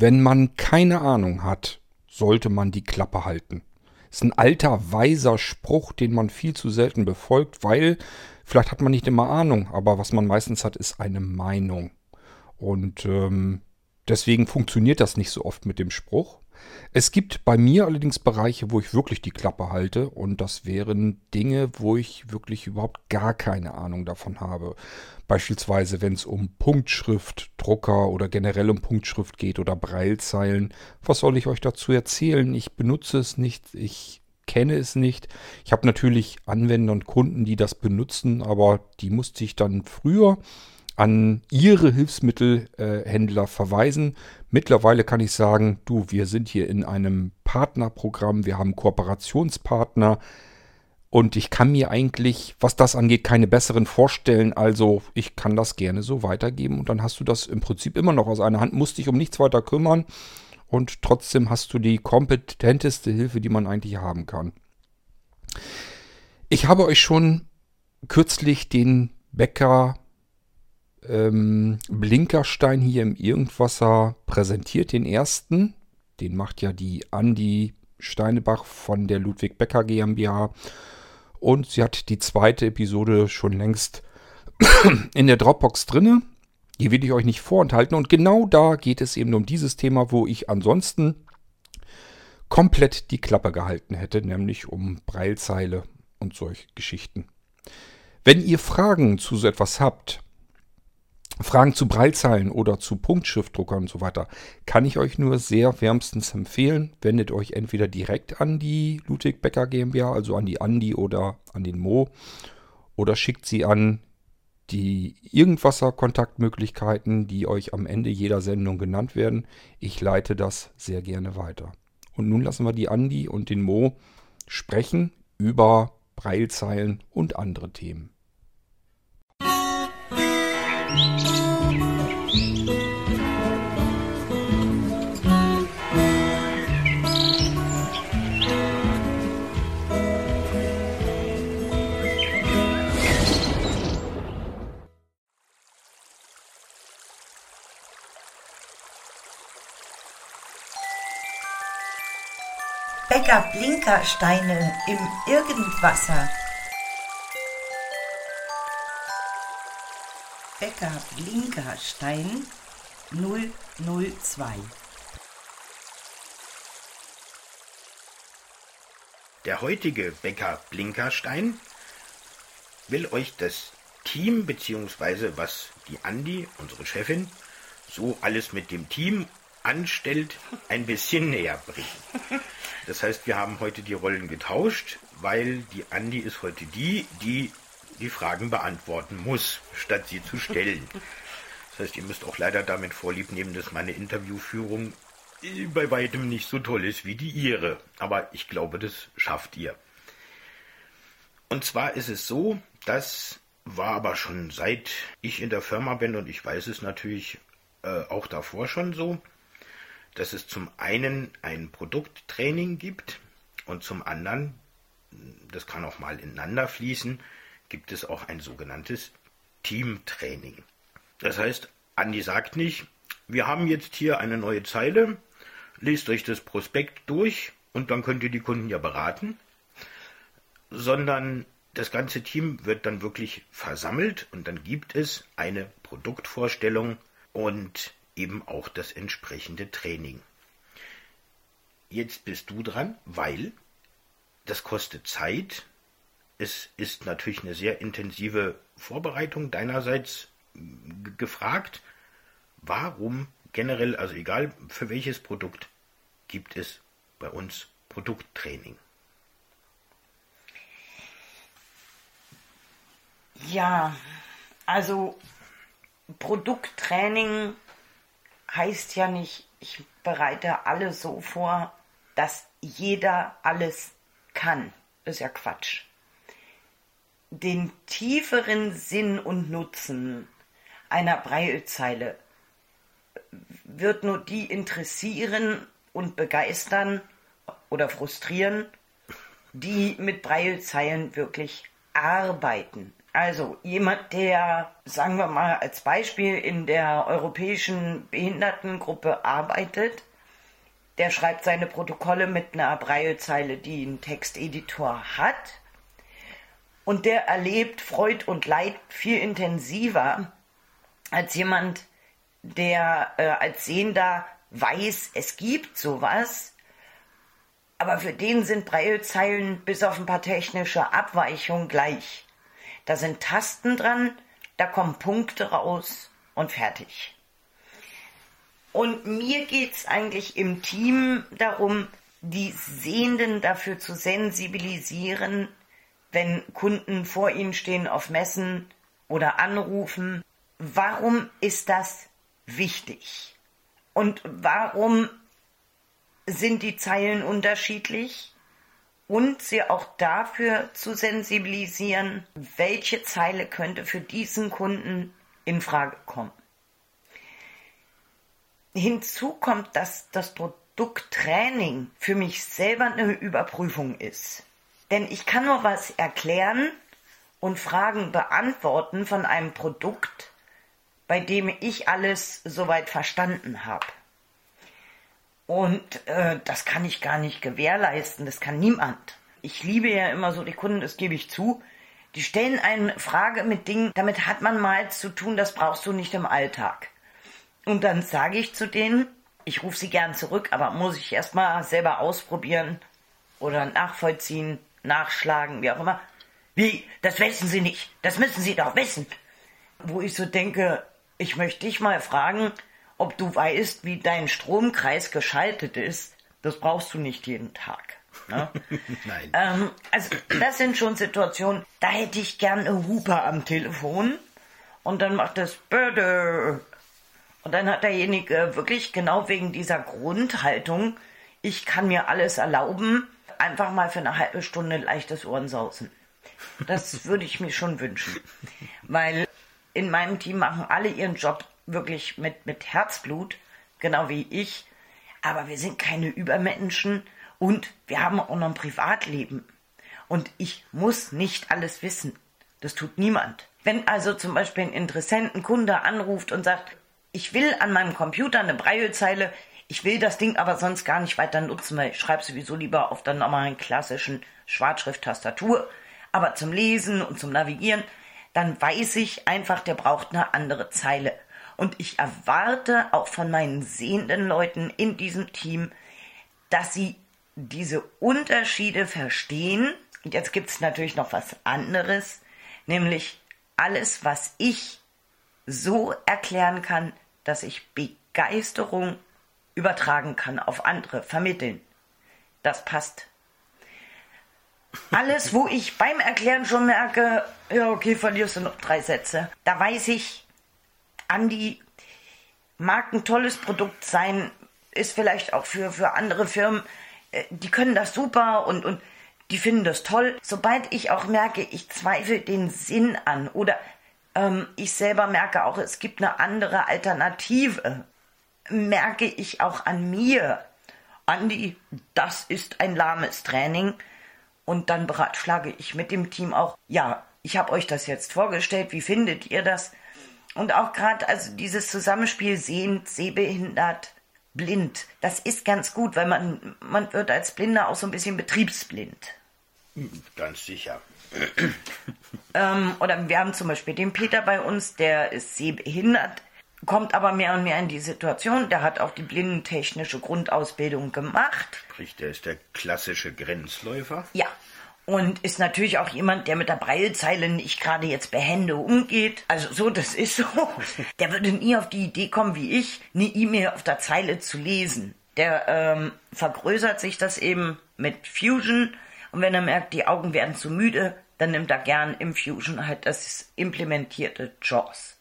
Wenn man keine Ahnung hat, sollte man die Klappe halten. Ist ein alter, weiser Spruch, den man viel zu selten befolgt, weil vielleicht hat man nicht immer Ahnung, aber was man meistens hat, ist eine Meinung. Und ähm, deswegen funktioniert das nicht so oft mit dem Spruch. Es gibt bei mir allerdings Bereiche, wo ich wirklich die Klappe halte und das wären Dinge, wo ich wirklich überhaupt gar keine Ahnung davon habe. Beispielsweise, wenn es um Punktschrift, Drucker oder generell um Punktschrift geht oder Breilzeilen. Was soll ich euch dazu erzählen? Ich benutze es nicht, ich kenne es nicht. Ich habe natürlich Anwender und Kunden, die das benutzen, aber die musste ich dann früher an ihre Hilfsmittelhändler verweisen. Mittlerweile kann ich sagen, du, wir sind hier in einem Partnerprogramm, wir haben Kooperationspartner und ich kann mir eigentlich, was das angeht, keine besseren vorstellen. Also ich kann das gerne so weitergeben und dann hast du das im Prinzip immer noch aus einer Hand, musst dich um nichts weiter kümmern und trotzdem hast du die kompetenteste Hilfe, die man eigentlich haben kann. Ich habe euch schon kürzlich den Bäcker ähm, Blinkerstein hier im Irgendwasser präsentiert, den ersten. Den macht ja die Andi Steinebach von der Ludwig Becker GmbH. Und sie hat die zweite Episode schon längst in der Dropbox drinne. Die will ich euch nicht vorenthalten. Und genau da geht es eben um dieses Thema, wo ich ansonsten komplett die Klappe gehalten hätte, nämlich um Breilzeile und solche Geschichten. Wenn ihr Fragen zu so etwas habt, Fragen zu Breilzeilen oder zu Punktschriftdruckern und so weiter, kann ich euch nur sehr wärmstens empfehlen. Wendet euch entweder direkt an die Ludwig Becker GmbH, also an die Andi oder an den Mo, oder schickt sie an die Irgendwasser-Kontaktmöglichkeiten, die euch am Ende jeder Sendung genannt werden. Ich leite das sehr gerne weiter. Und nun lassen wir die Andi und den Mo sprechen über Breilzeilen und andere Themen. Bäcker Blinkersteine im Irgendwasser. Bäcker Blinkerstein 002. Der heutige Bäcker Blinkerstein will euch das Team bzw. was die Andi, unsere Chefin, so alles mit dem Team anstellt, ein bisschen näher bringen. Das heißt, wir haben heute die Rollen getauscht, weil die Andi ist heute die, die die Fragen beantworten muss, statt sie zu stellen. Das heißt, ihr müsst auch leider damit vorlieb nehmen, dass meine Interviewführung bei weitem nicht so toll ist wie die ihre. Aber ich glaube, das schafft ihr. Und zwar ist es so, das war aber schon seit ich in der Firma bin und ich weiß es natürlich äh, auch davor schon so, dass es zum einen ein Produkttraining gibt und zum anderen, das kann auch mal ineinander fließen, gibt es auch ein sogenanntes Teamtraining. Das heißt, Andi sagt nicht, wir haben jetzt hier eine neue Zeile, lest euch das Prospekt durch und dann könnt ihr die Kunden ja beraten, sondern das ganze Team wird dann wirklich versammelt und dann gibt es eine Produktvorstellung und eben auch das entsprechende Training. Jetzt bist du dran, weil das kostet Zeit, es ist natürlich eine sehr intensive Vorbereitung deinerseits gefragt. Warum generell, also egal für welches Produkt, gibt es bei uns Produkttraining? Ja, also Produkttraining heißt ja nicht, ich bereite alles so vor, dass jeder alles kann. Das ist ja Quatsch den tieferen Sinn und Nutzen einer Breilzeile wird nur die interessieren und begeistern oder frustrieren, die mit Breilzeilen wirklich arbeiten. Also jemand, der, sagen wir mal als Beispiel, in der europäischen Behindertengruppe arbeitet, der schreibt seine Protokolle mit einer Braillezeile, die einen Texteditor hat. Und der erlebt Freud und Leid viel intensiver als jemand, der äh, als Sehender weiß, es gibt sowas, aber für den sind Braillezeilen bis auf ein paar technische Abweichungen gleich. Da sind Tasten dran, da kommen Punkte raus und fertig. Und mir geht es eigentlich im Team darum, die Sehenden dafür zu sensibilisieren, wenn Kunden vor ihnen stehen auf Messen oder anrufen. Warum ist das wichtig? Und warum sind die Zeilen unterschiedlich? Und sie auch dafür zu sensibilisieren, welche Zeile könnte für diesen Kunden in Frage kommen. Hinzu kommt, dass das Produkttraining für mich selber eine Überprüfung ist. Denn ich kann nur was erklären und Fragen beantworten von einem Produkt, bei dem ich alles soweit verstanden habe. Und äh, das kann ich gar nicht gewährleisten, das kann niemand. Ich liebe ja immer so die Kunden, das gebe ich zu. Die stellen eine Frage mit Dingen, damit hat man mal zu tun, das brauchst du nicht im Alltag. Und dann sage ich zu denen, ich rufe sie gern zurück, aber muss ich erstmal selber ausprobieren oder nachvollziehen, nachschlagen, wie auch immer. Wie? Das wissen Sie nicht. Das müssen Sie doch wissen. Wo ich so denke, ich möchte dich mal fragen, ob du weißt, wie dein Stromkreis geschaltet ist. Das brauchst du nicht jeden Tag. Ne? Nein. Ähm, also das sind schon Situationen, da hätte ich gern eine Hupe am Telefon und dann macht das Böde und dann hat derjenige wirklich genau wegen dieser Grundhaltung, ich kann mir alles erlauben, einfach mal für eine halbe Stunde leichtes Ohrensausen. Das würde ich mir schon wünschen. Weil in meinem Team machen alle ihren Job wirklich mit, mit Herzblut, genau wie ich. Aber wir sind keine Übermenschen und wir haben auch noch ein Privatleben. Und ich muss nicht alles wissen. Das tut niemand. Wenn also zum Beispiel ein Interessentenkunde anruft und sagt, ich will an meinem Computer eine Braillezeile, ich will das Ding aber sonst gar nicht weiter nutzen, weil ich schreibe sowieso lieber auf der normalen klassischen Schwarzschrift-Tastatur. Aber zum Lesen und zum Navigieren, dann weiß ich einfach, der braucht eine andere Zeile. Und ich erwarte auch von meinen sehenden Leuten in diesem Team, dass sie diese Unterschiede verstehen. Und jetzt gibt es natürlich noch was anderes, nämlich alles, was ich so erklären kann, dass ich Begeisterung übertragen kann auf andere, vermitteln. Das passt. Alles, wo ich beim Erklären schon merke, ja, okay, verlierst du noch drei Sätze. Da weiß ich, Andi mag ein tolles Produkt sein, ist vielleicht auch für, für andere Firmen, äh, die können das super und, und die finden das toll. Sobald ich auch merke, ich zweifle den Sinn an oder ähm, ich selber merke auch, es gibt eine andere Alternative, merke ich auch an mir, Andi, das ist ein lahmes Training. Und dann beratschlage ich mit dem Team auch, ja, ich habe euch das jetzt vorgestellt, wie findet ihr das? Und auch gerade also dieses Zusammenspiel sehend, sehbehindert, blind, das ist ganz gut, weil man, man wird als Blinder auch so ein bisschen betriebsblind. Ganz sicher. ähm, oder wir haben zum Beispiel den Peter bei uns, der ist sehbehindert, kommt aber mehr und mehr in die Situation, der hat auch die blindentechnische Grundausbildung gemacht. Sprich, der ist der klassische Grenzläufer. Ja. Und ist natürlich auch jemand, der mit der Breilzeile nicht gerade jetzt behende umgeht. Also so, das ist so. Der würde nie auf die Idee kommen, wie ich, eine E-Mail auf der Zeile zu lesen. Der ähm, vergrößert sich das eben mit Fusion und wenn er merkt, die Augen werden zu müde, dann nimmt er gern im Fusion halt das implementierte JAWS.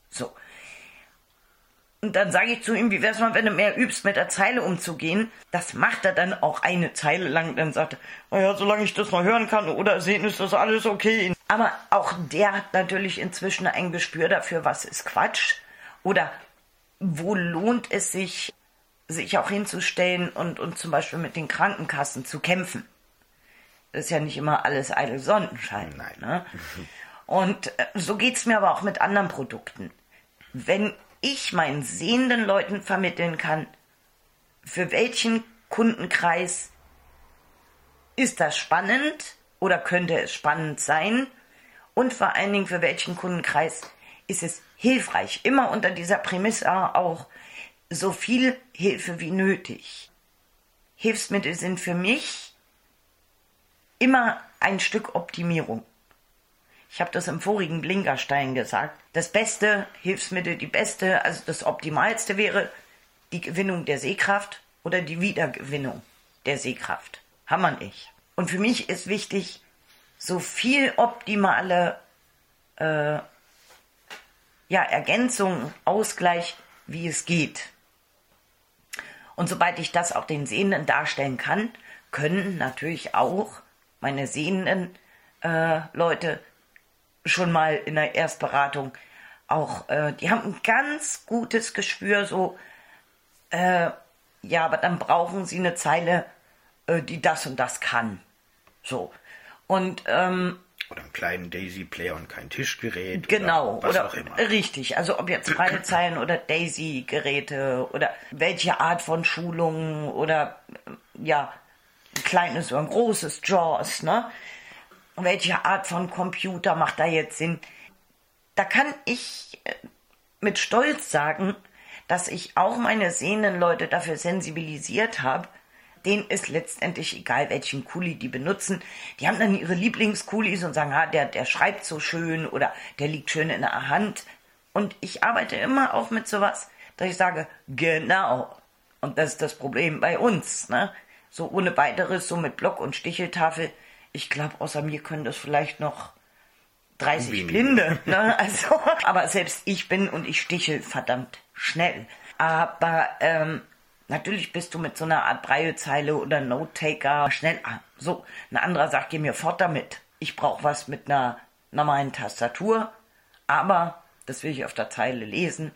Und dann sage ich zu ihm, wie wär's mal, wenn du mehr übst, mit der Zeile umzugehen? Das macht er dann auch eine Zeile lang. Dann sagt er, naja, solange ich das noch hören kann oder sehen, ist das alles okay. Aber auch der hat natürlich inzwischen ein Gespür dafür, was ist Quatsch. Oder wo lohnt es sich, sich auch hinzustellen und, und zum Beispiel mit den Krankenkassen zu kämpfen. Das ist ja nicht immer alles eitel Sonnenschein. Nein. Ne? Und äh, so geht's mir aber auch mit anderen Produkten. Wenn ich meinen sehenden Leuten vermitteln kann, für welchen Kundenkreis ist das spannend oder könnte es spannend sein und vor allen Dingen für welchen Kundenkreis ist es hilfreich, immer unter dieser Prämisse auch so viel Hilfe wie nötig. Hilfsmittel sind für mich immer ein Stück Optimierung. Ich habe das im vorigen Blinkerstein gesagt. Das beste Hilfsmittel, die beste, also das optimalste wäre die Gewinnung der Sehkraft oder die Wiedergewinnung der Sehkraft. Wir nicht. Und für mich ist wichtig, so viel optimale äh, ja, Ergänzung, Ausgleich, wie es geht. Und sobald ich das auch den Sehenden darstellen kann, können natürlich auch meine sehenden äh, Leute schon mal in der Erstberatung auch, äh, die haben ein ganz gutes Gespür, so, äh, ja, aber dann brauchen sie eine Zeile, äh, die das und das kann. So. Und ähm, oder einen kleinen Daisy-Player und kein Tischgerät. Genau, oder, oder auch immer. richtig. Also ob jetzt freie Zeilen oder Daisy-Geräte oder welche Art von Schulungen oder ja, ein kleines oder ein großes JAWS, ne? Welche Art von Computer macht da jetzt Sinn? Da kann ich äh, mit Stolz sagen, dass ich auch meine sehenden Leute dafür sensibilisiert habe, denen ist letztendlich egal, welchen Kuli die benutzen. Die haben dann ihre Lieblingskulis und sagen, ah, der, der schreibt so schön oder der liegt schön in der Hand. Und ich arbeite immer auch mit sowas, dass ich sage, genau. Und das ist das Problem bei uns, ne? So ohne weiteres, so mit Block und Sticheltafel. Ich glaube, außer mir können das vielleicht noch 30 Wie Blinde. Ne? Also, aber selbst ich bin und ich stichel verdammt schnell. Aber ähm, Natürlich bist du mit so einer Art Breilzeile oder Note-Taker schnell. Ah, so, ein anderer sagt, geh mir fort damit. Ich brauche was mit einer normalen Tastatur, aber das will ich auf der Zeile lesen.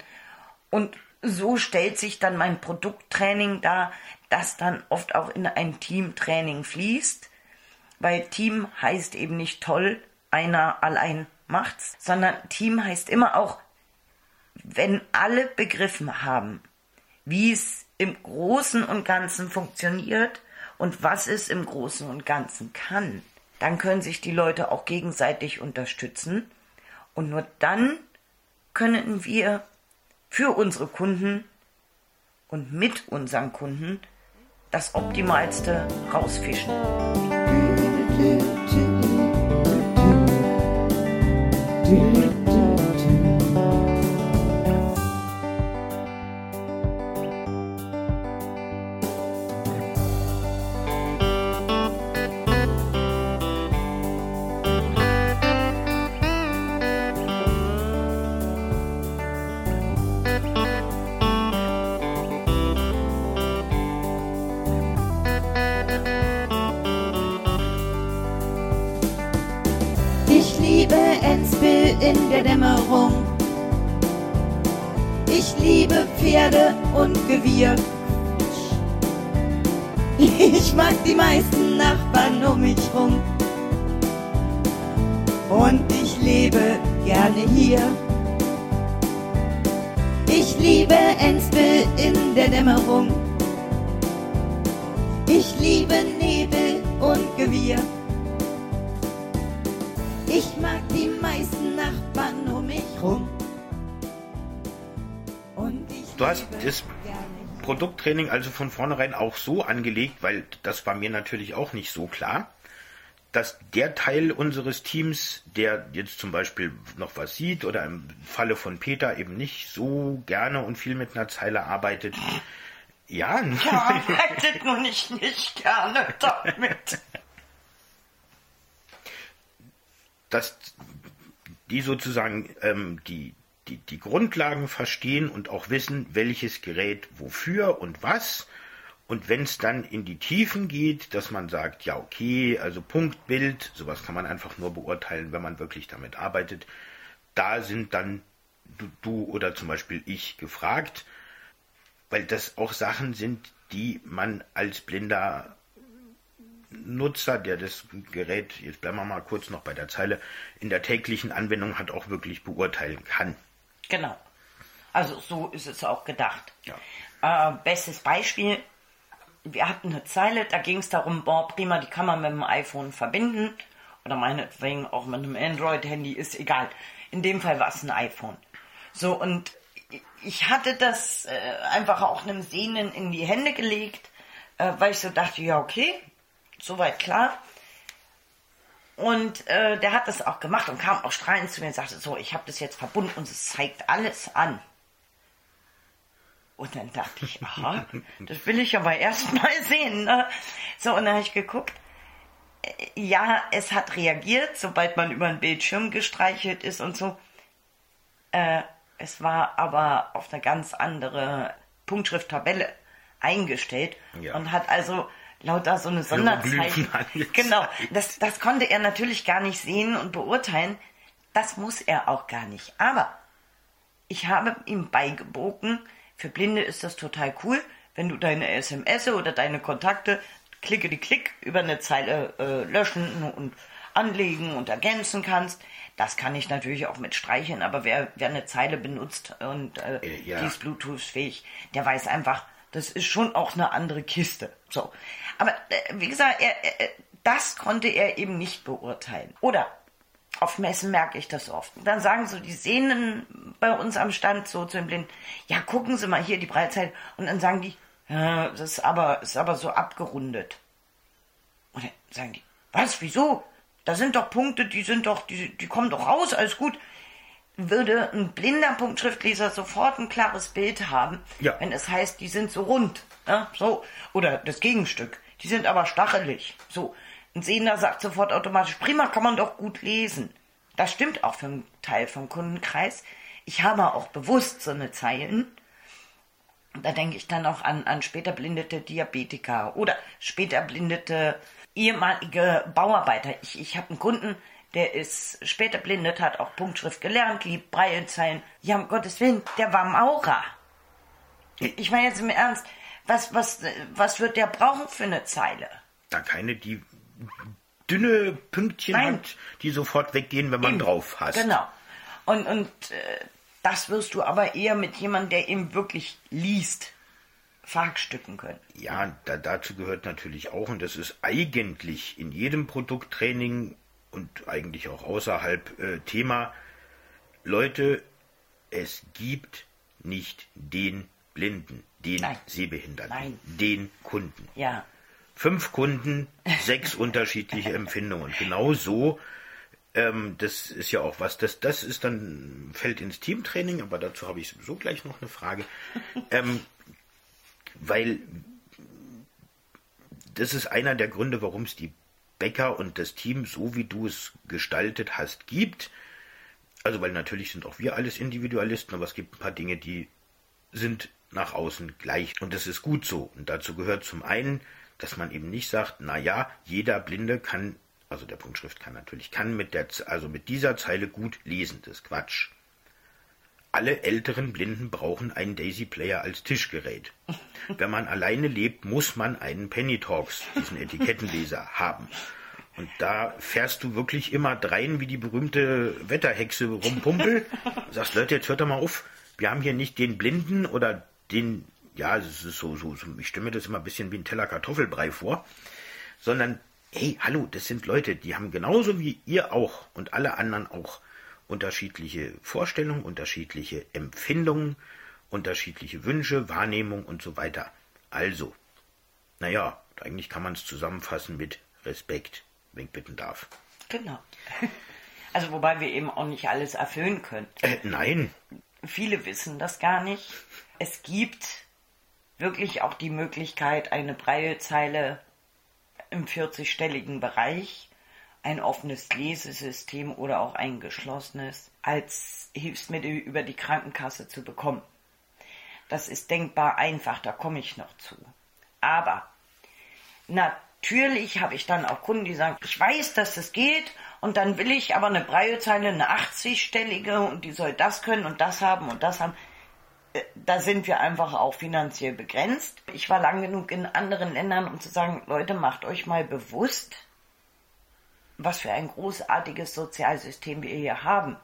Und so stellt sich dann mein Produkttraining dar, das dann oft auch in ein Teamtraining fließt, weil Team heißt eben nicht toll, einer allein macht's, sondern Team heißt immer auch, wenn alle begriffen haben, wie es im Großen und Ganzen funktioniert und was es im Großen und Ganzen kann, dann können sich die Leute auch gegenseitig unterstützen und nur dann können wir für unsere Kunden und mit unseren Kunden das Optimalste rausfischen. In Pferde und Gewirr. Ich mag die meisten Nachbarn um mich rum. Und ich lebe gerne hier. Ich liebe Enspel in der Dämmerung. Ich liebe Nebel und Gewirr. Ich mag die meisten Nachbarn um mich rum. Du hast das Produkttraining also von vornherein auch so angelegt, weil das war mir natürlich auch nicht so klar, dass der Teil unseres Teams, der jetzt zum Beispiel noch was sieht oder im Falle von Peter eben nicht so gerne und viel mit einer Zeile arbeitet, ja, ja arbeitet nur nicht, nicht gerne damit. dass die sozusagen ähm, die, die, die Grundlagen verstehen und auch wissen, welches Gerät wofür und was. Und wenn es dann in die Tiefen geht, dass man sagt, ja okay, also Punktbild, sowas kann man einfach nur beurteilen, wenn man wirklich damit arbeitet. Da sind dann du, du oder zum Beispiel ich gefragt, weil das auch Sachen sind, die man als Blinder Nutzer, der das Gerät, jetzt bleiben wir mal kurz noch bei der Zeile, in der täglichen Anwendung hat, auch wirklich beurteilen kann. Genau. Also so ist es auch gedacht. Ja. Äh, bestes Beispiel, wir hatten eine Zeile, da ging es darum, boah, prima, die kann man mit dem iPhone verbinden. Oder meinetwegen auch mit einem Android-Handy, ist egal. In dem Fall war es ein iPhone. So, und ich hatte das äh, einfach auch einem Sehnen in die Hände gelegt, äh, weil ich so dachte, ja, okay, soweit klar. Und äh, der hat das auch gemacht und kam auch strahlend zu mir und sagte, so, ich habe das jetzt verbunden und es zeigt alles an. Und dann dachte ich, aha, das will ich aber erst mal sehen. Ne? So, und dann habe ich geguckt. Äh, Ja, es hat reagiert, sobald man über den Bildschirm gestreichelt ist und so. Äh, es war aber auf eine ganz andere Punktschrifttabelle eingestellt Ja. und hat also lauter so eine Sonderzeichen. Genau, das, das konnte er natürlich gar nicht sehen und beurteilen. Das muss er auch gar nicht. Aber ich habe ihm beigebogen, für Blinde ist das total cool, wenn du deine SMS oder deine Kontakte klicke die Klick über eine Zeile äh, löschen und anlegen und ergänzen kannst. Das kann ich natürlich auch mit streicheln, aber wer, wer eine Zeile benutzt und äh, Äh, ja. die ist Bluetooth-fähig, der weiß einfach, das ist schon auch eine andere Kiste. So. Aber äh, wie gesagt, er, er, das konnte er eben nicht beurteilen. Oder auf Messen merke ich das oft. Dann sagen so die Sehnen bei uns am Stand so zu den Blinden, ja, gucken Sie mal hier die Breitzeit. Und dann sagen die, ja, das ist aber, ist aber so abgerundet. Und dann sagen die, was, wieso? Da sind doch Punkte, die sind doch, die, die kommen doch raus, alles gut. Würde ein blinder Punktschriftleser sofort ein klares Bild haben, Ja. wenn es heißt, die sind so rund. Ja, so. Oder das Gegenstück. Die sind aber stachelig. So. Ein Sehender sagt sofort automatisch, prima, kann man doch gut lesen. Das stimmt auch für einen Teil vom Kundenkreis. Ich habe auch bewusst so eine Zeilen. Da denke ich dann auch an, an später blindete Diabetiker oder später blindete ehemalige Bauarbeiter. Ich, ich habe einen Kunden, der ist später blindet, hat auch Punktschrift gelernt, liebt Breilzeilen. Ja, um Gottes Willen, der war Maurer. Ich meine jetzt im Ernst, was, was, was wird der brauchen für eine Zeile? Da keine, die dünne Pünktchen Nein. hat, die sofort weggehen, wenn man Eben. drauf hasst. Genau. Und, und äh, das wirst du aber eher mit jemandem, der eben wirklich liest, verhackstücken können. Ja, da, dazu gehört natürlich auch, und das ist eigentlich in jedem Produkttraining und eigentlich auch außerhalb äh, Thema, Leute, es gibt nicht den Blinden, den Nein. Sehbehinderten, Nein. den Kunden. Ja. Fünf Kunden, sechs unterschiedliche Empfindungen. Genau so, ähm, das ist ja auch was, das, das ist dann, fällt ins Teamtraining, aber dazu habe ich sowieso gleich noch eine Frage. ähm, weil das ist einer der Gründe, warum es die Bäcker und das Team, so wie du es gestaltet hast, gibt. Also, weil natürlich sind auch wir alles Individualisten, aber es gibt ein paar Dinge, die sind nach außen gleich. Und das ist gut so. Und dazu gehört zum einen, dass man eben nicht sagt, na ja, jeder Blinde kann, also der Punktschrift kann natürlich, kann mit der, also mit dieser Zeile gut lesen. Das ist Quatsch. Alle älteren Blinden brauchen einen Daisy Player als Tischgerät. Wenn man alleine lebt, muss man einen Penny Talks, diesen Etikettenleser, haben. Und da fährst du wirklich immer drein wie die berühmte Wetterhexe rumpumpel. Sagst, Leute, jetzt hört doch mal auf. Wir haben hier nicht den Blinden oder den, ja, es ist so, so, so, ich stelle mir das immer ein bisschen wie ein Teller Kartoffelbrei vor, sondern, hey, hallo, das sind Leute, die haben genauso wie ihr auch und alle anderen auch unterschiedliche Vorstellungen, unterschiedliche Empfindungen, unterschiedliche Wünsche, Wahrnehmung und so weiter. Also, naja, eigentlich kann man es zusammenfassen mit Respekt, wenn ich bitten darf. Genau. Also wobei wir eben auch nicht alles erfüllen können. Äh, nein, Viele wissen das gar nicht. Es gibt wirklich auch die Möglichkeit, eine Breilzeile im 40-stelligen Bereich, ein offenes Lesesystem oder auch ein geschlossenes, als Hilfsmittel über die Krankenkasse zu bekommen. Das ist denkbar einfach, da komme ich noch zu. Aber natürlich habe ich dann auch Kunden, die sagen, ich weiß, dass das geht und dann will ich aber eine Breilzeile, eine 80-stellige und die soll das können und das haben und das haben. äh, da sind wir einfach auch finanziell begrenzt. Ich war lang genug in anderen Ländern, um zu sagen, Leute, macht euch mal bewusst, was für ein großartiges Sozialsystem wir hier haben.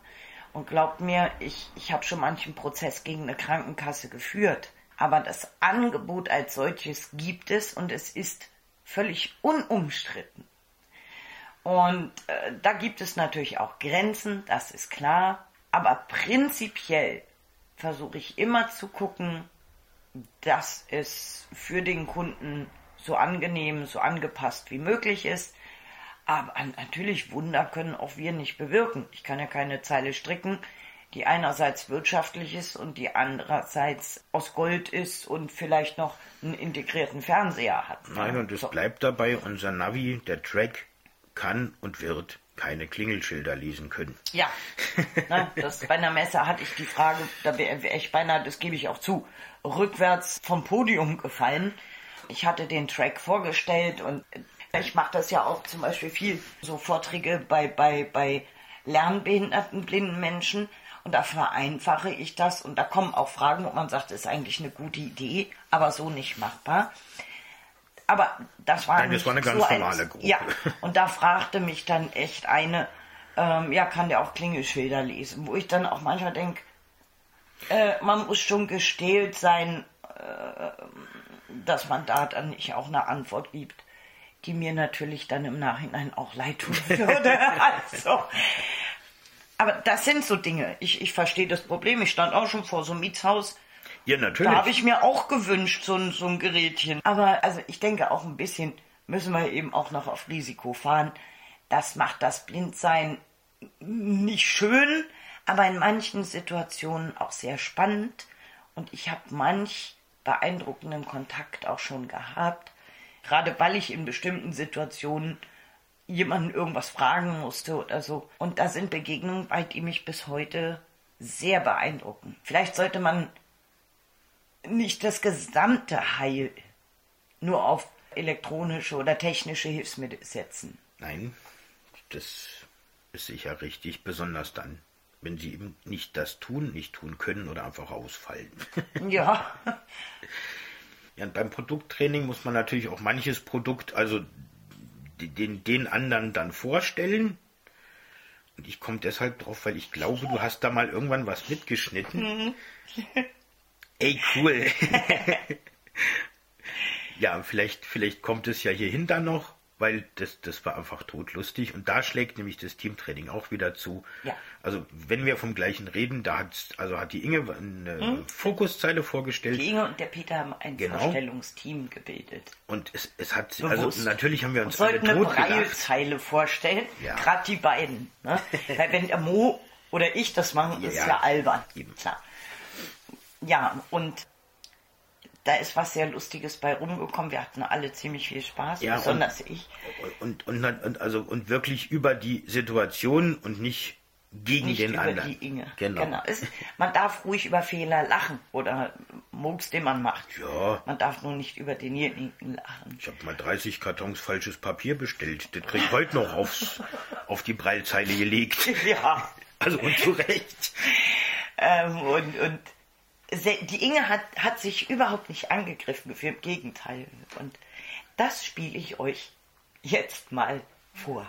Und glaubt mir, ich, ich habe schon manchen Prozess gegen eine Krankenkasse geführt. Aber das Angebot als solches gibt es und es ist völlig unumstritten. Und äh, da gibt es natürlich auch Grenzen, das ist klar. Aber prinzipiell versuche ich immer zu gucken, dass es für den Kunden so angenehm, so angepasst wie möglich ist. Aber natürlich Wunder können auch wir nicht bewirken. Ich kann ja keine Zeile stricken, die einerseits wirtschaftlich ist und die andererseits aus Gold ist und vielleicht noch einen integrierten Fernseher hat. Nein, und es so. bleibt dabei, unser Navi, der Track, kann und wird keine Klingelschilder lesen können. Ja, ne, das, bei einer Messe hatte ich die Frage, da wäre ich beinahe, das gebe ich auch zu, rückwärts vom Podium gefallen. Ich hatte den Track vorgestellt und ich mache das ja auch zum Beispiel viel, so Vorträge bei, bei, bei lernbehinderten, blinden Menschen. Und da vereinfache ich das und da kommen auch Fragen, wo man sagt, das ist eigentlich eine gute Idee, aber so nicht machbar. Aber das war, Nein, das war eine ganz so normale als, Gruppe. Ja, und da fragte mich dann echt eine, ähm, ja, kann der auch Klingelschilder lesen? Wo ich dann auch manchmal denke, äh, man muss schon gestählt sein, äh, dass man da dann nicht auch eine Antwort gibt die mir natürlich dann im Nachhinein auch leid tun würde. also, aber das sind so Dinge. Ich, ich verstehe das Problem. Ich stand auch schon vor so einem Mietshaus. Ja, natürlich. Da habe ich mir auch gewünscht, so ein, so ein Gerätchen. Aber also ich denke auch ein bisschen müssen wir eben auch noch auf Risiko fahren. Das macht das Blindsein nicht schön, aber in manchen Situationen auch sehr spannend. Und ich habe manch beeindruckenden Kontakt auch schon gehabt Gerade weil ich in bestimmten Situationen jemanden irgendwas fragen musste oder so. Und da sind Begegnungen bei, die mich bis heute sehr beeindrucken. Vielleicht sollte man nicht das gesamte Heil nur auf elektronische oder technische Hilfsmittel setzen. Nein, das ist sicher richtig, besonders dann, wenn sie eben nicht das tun, nicht tun können oder einfach ausfallen. Ja. Ja, und beim Produkttraining muss man natürlich auch manches Produkt, also den, den anderen dann vorstellen. Und ich komme deshalb drauf, weil ich glaube, du hast da mal irgendwann was mitgeschnitten. Mhm. Ey, cool. ja, vielleicht, vielleicht kommt es ja hierhin dann noch weil das, das war einfach totlustig. Und da schlägt nämlich das Teamtraining auch wieder zu. Ja. Also wenn wir vom gleichen reden, da hat also hat die Inge eine hm? Fokuszeile vorgestellt. Die Inge und der Peter haben ein genau. Vorstellungsteam gebildet. Und es, es hat Bewusst. also natürlich haben wir uns und sollten eine Breilzeile vorstellen, ja. gerade die beiden. Ne? Weil wenn der Mo oder ich das machen, ist ja, ja albern. Eben. Klar. Ja, und da ist was sehr Lustiges bei rumgekommen. Wir hatten alle ziemlich viel Spaß, ja, besonders und, ich. Und, und, und, also, und wirklich über die Situation und nicht gegen nicht den über anderen. Die Inge. Genau. genau. Es, man darf ruhig über Fehler lachen oder Mucks, den man macht. Ja. Man darf nur nicht über denjenigen lachen. Ich habe mal 30 Kartons falsches Papier bestellt. Das krieg ich heute noch aufs, auf die Breilzeile gelegt. Ja. Also und zu Recht. ähm, und, und die Inge hat, hat sich überhaupt nicht angegriffen gefühlt, im Gegenteil. Und das spiele ich euch jetzt mal vor.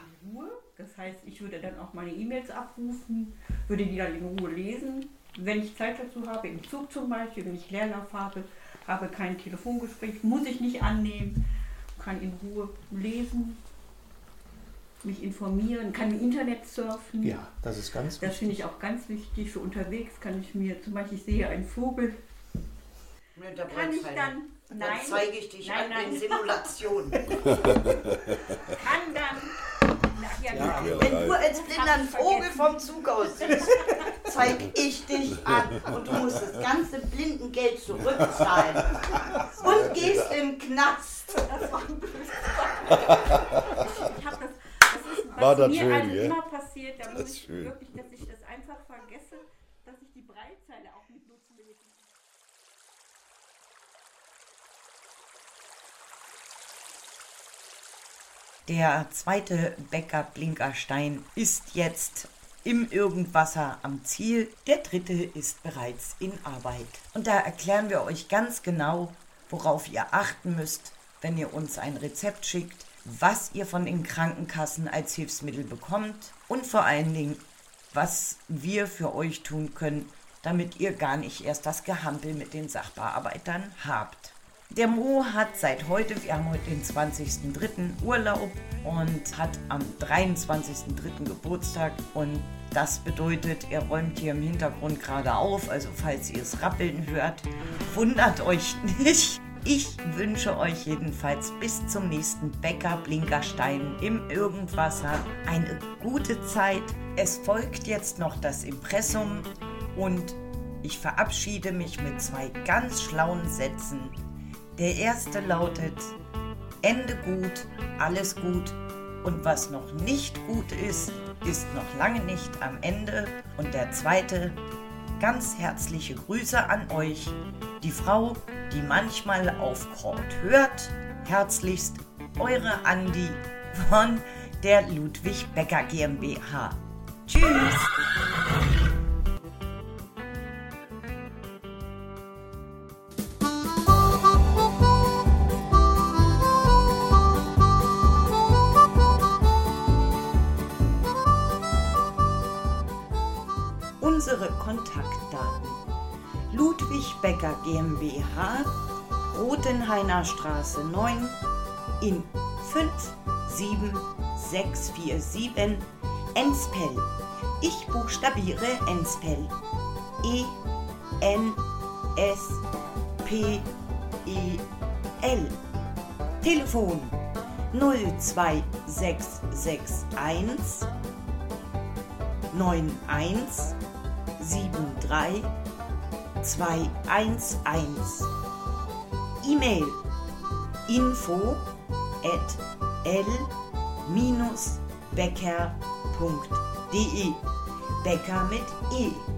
Das heißt, ich würde dann auch meine E-Mails abrufen, würde die dann in Ruhe lesen. Wenn ich Zeit dazu habe, im Zug zum Beispiel, wenn ich Leerlauf habe, habe kein Telefongespräch, muss ich nicht annehmen, kann in Ruhe lesen, mich informieren, kann im Internet surfen. Ja, das ist ganz wichtig. Das finde ich auch ganz wichtig. Für unterwegs kann ich mir, zum Beispiel, ich sehe einen Vogel. Kann ich dann. Nein, dann zeige ich dich nein, an nein. in Simulationen. kann dann. Ja, ja, genau. Wenn du als Blinder Vogel vom Zug aus siehst, zeige ich dich an und du musst das ganze Blindengeld zurückzahlen und gehst in den Knast. Das war ein böses Ich habe das war das mir schön, also ja? immer passiert, da das muss ich schön. wirklich, dass ich das einfach vergesse, dass ich die Breitzeile auch mit nutzen will. Der zweite Bäcker Blinkerstein ist jetzt im Irgendwasser am Ziel. Der dritte ist bereits in Arbeit. Und da erklären wir euch ganz genau, worauf ihr achten müsst, wenn ihr uns ein Rezept schickt, was ihr von den Krankenkassen als Hilfsmittel bekommt und vor allen Dingen, was wir für euch tun können, damit ihr gar nicht erst das Gehampel mit den Sachbearbeitern habt. Der Mo hat seit heute, wir haben heute den 20.03. Urlaub und hat am 23.03. Geburtstag und das bedeutet, er räumt hier im Hintergrund gerade auf, also falls ihr es rappeln hört, wundert euch nicht. Ich wünsche euch jedenfalls bis zum nächsten Bäcker Blinkerstein im Irgendwasser eine gute Zeit. Es folgt jetzt noch das Impressum und ich verabschiede mich mit zwei ganz schlauen Sätzen. Der erste lautet, Ende gut, alles gut und was noch nicht gut ist, ist noch lange nicht am Ende. Und der zweite, ganz herzliche Grüße an euch, die Frau, die manchmal auf Kord hört. Herzlichst, eure Andi von der Ludwig Becker GmbH. Tschüss! Kontaktdaten. Ludwig Becker GmbH, Rotenhainer Straße 9 in 57647 Enspel. Ich buchstabiere Enspel. E N S P E L. Telefon 02661 91 73 211. E-Mail info at l-becker.de Becker mit E.